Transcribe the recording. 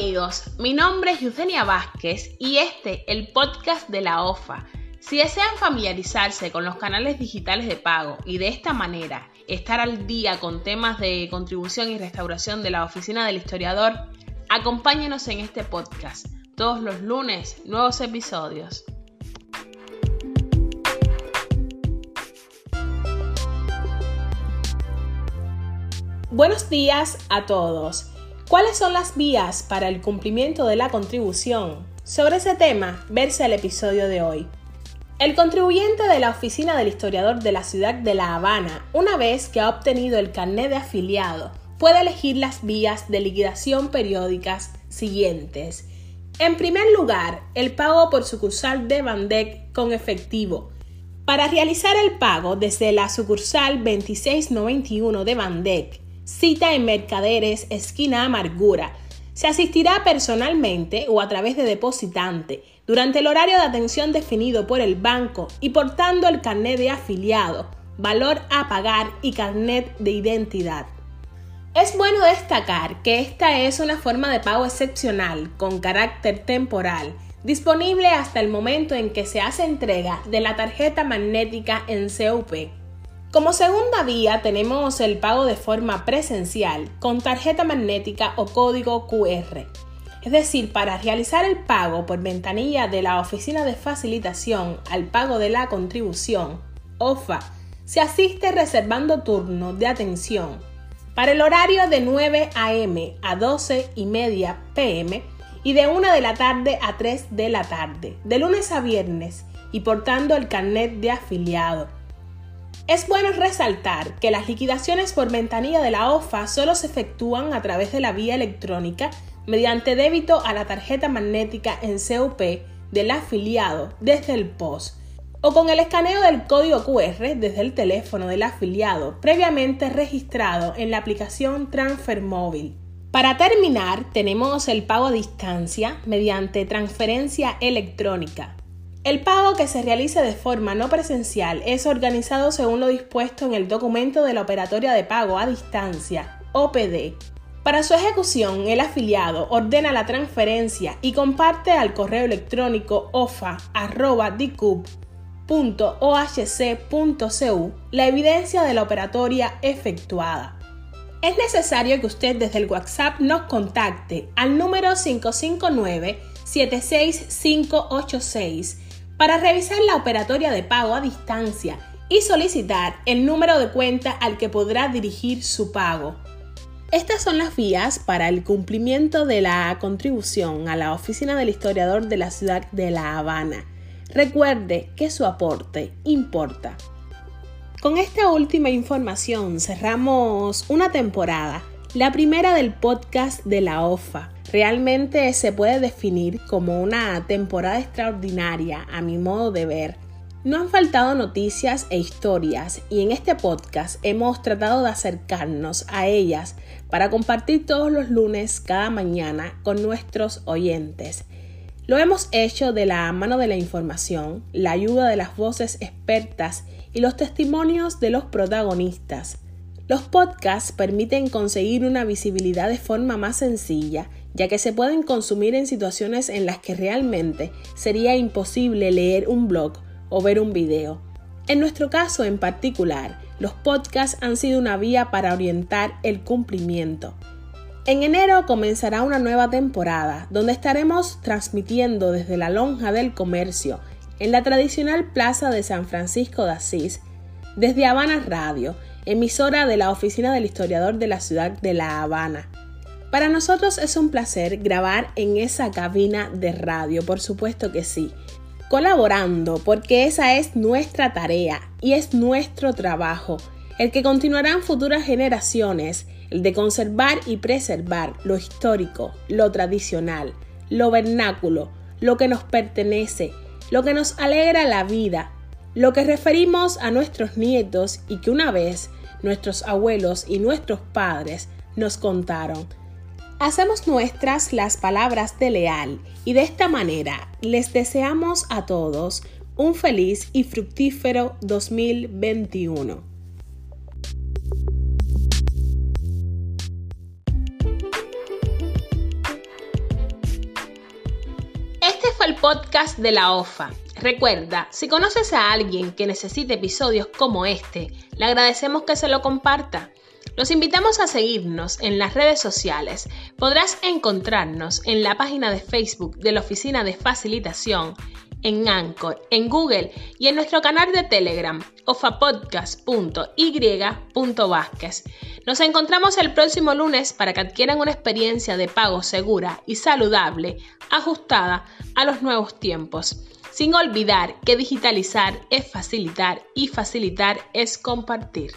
amigos, mi nombre es Eugenia Vázquez y este el podcast de la OFA. Si desean familiarizarse con los canales digitales de pago y de esta manera estar al día con temas de contribución y restauración de la Oficina del Historiador, acompáñenos en este podcast. Todos los lunes, nuevos episodios. Buenos días a todos. ¿Cuáles son las vías para el cumplimiento de la contribución? Sobre ese tema, verse el episodio de hoy. El contribuyente de la Oficina del Historiador de la Ciudad de La Habana, una vez que ha obtenido el carnet de afiliado, puede elegir las vías de liquidación periódicas siguientes. En primer lugar, el pago por sucursal de Bandec con efectivo. Para realizar el pago desde la sucursal 2691 de Bandec, cita en Mercaderes, esquina Amargura. Se asistirá personalmente o a través de depositante durante el horario de atención definido por el banco y portando el carnet de afiliado, valor a pagar y carnet de identidad. Es bueno destacar que esta es una forma de pago excepcional con carácter temporal, disponible hasta el momento en que se hace entrega de la tarjeta magnética en CUP. Como segunda vía tenemos el pago de forma presencial con tarjeta magnética o código QR. Es decir, para realizar el pago por ventanilla de la Oficina de Facilitación al Pago de la Contribución, OFA, se asiste reservando turno de atención para el horario de 9 a.m. a 12 y media p.m. y de 1 de la tarde a 3 de la tarde, de lunes a viernes, y portando el carnet de afiliado es bueno resaltar que las liquidaciones por ventanilla de la OFA solo se efectúan a través de la vía electrónica mediante débito a la tarjeta magnética en CUP del afiliado desde el POS o con el escaneo del código QR desde el teléfono del afiliado previamente registrado en la aplicación Transfer Móvil. Para terminar, tenemos el pago a distancia mediante transferencia electrónica. El pago que se realice de forma no presencial es organizado según lo dispuesto en el documento de la operatoria de pago a distancia, OPD. Para su ejecución, el afiliado ordena la transferencia y comparte al correo electrónico ofa.dicup.ohc.cu la evidencia de la operatoria efectuada. Es necesario que usted desde el WhatsApp nos contacte al número 559 76586 para revisar la operatoria de pago a distancia y solicitar el número de cuenta al que podrá dirigir su pago. Estas son las vías para el cumplimiento de la contribución a la Oficina del Historiador de la Ciudad de La Habana. Recuerde que su aporte importa. Con esta última información cerramos una temporada, la primera del podcast de la OFA realmente se puede definir como una temporada extraordinaria a mi modo de ver. No han faltado noticias e historias y en este podcast hemos tratado de acercarnos a ellas para compartir todos los lunes cada mañana con nuestros oyentes. Lo hemos hecho de la mano de la información, la ayuda de las voces expertas y los testimonios de los protagonistas. Los podcasts permiten conseguir una visibilidad de forma más sencilla ya que se pueden consumir en situaciones en las que realmente sería imposible leer un blog o ver un video. En nuestro caso en particular, los podcasts han sido una vía para orientar el cumplimiento. En enero comenzará una nueva temporada donde estaremos transmitiendo desde la lonja del comercio en la tradicional Plaza de San Francisco de Asís, desde Habana Radio, emisora de la Oficina del Historiador de la Ciudad de La Habana. Para nosotros es un placer grabar en esa cabina de radio, por supuesto que sí, colaborando porque esa es nuestra tarea y es nuestro trabajo, el que continuarán futuras generaciones, el de conservar y preservar lo histórico, lo tradicional, lo vernáculo, lo que nos pertenece, lo que nos alegra la vida, lo que referimos a nuestros nietos y que una vez nuestros abuelos y nuestros padres nos contaron Hacemos nuestras las palabras de Leal y de esta manera les deseamos a todos un feliz y fructífero 2021. El podcast de la OFA. Recuerda, si conoces a alguien que necesite episodios como este, le agradecemos que se lo comparta. Los invitamos a seguirnos en las redes sociales. Podrás encontrarnos en la página de Facebook de la Oficina de Facilitación, en Anchor, en Google y en nuestro canal de Telegram, ofapodcast.y.vázquez. Nos encontramos el próximo lunes para que adquieran una experiencia de pago segura y saludable, ajustada a los nuevos tiempos. Sin olvidar que digitalizar es facilitar y facilitar es compartir.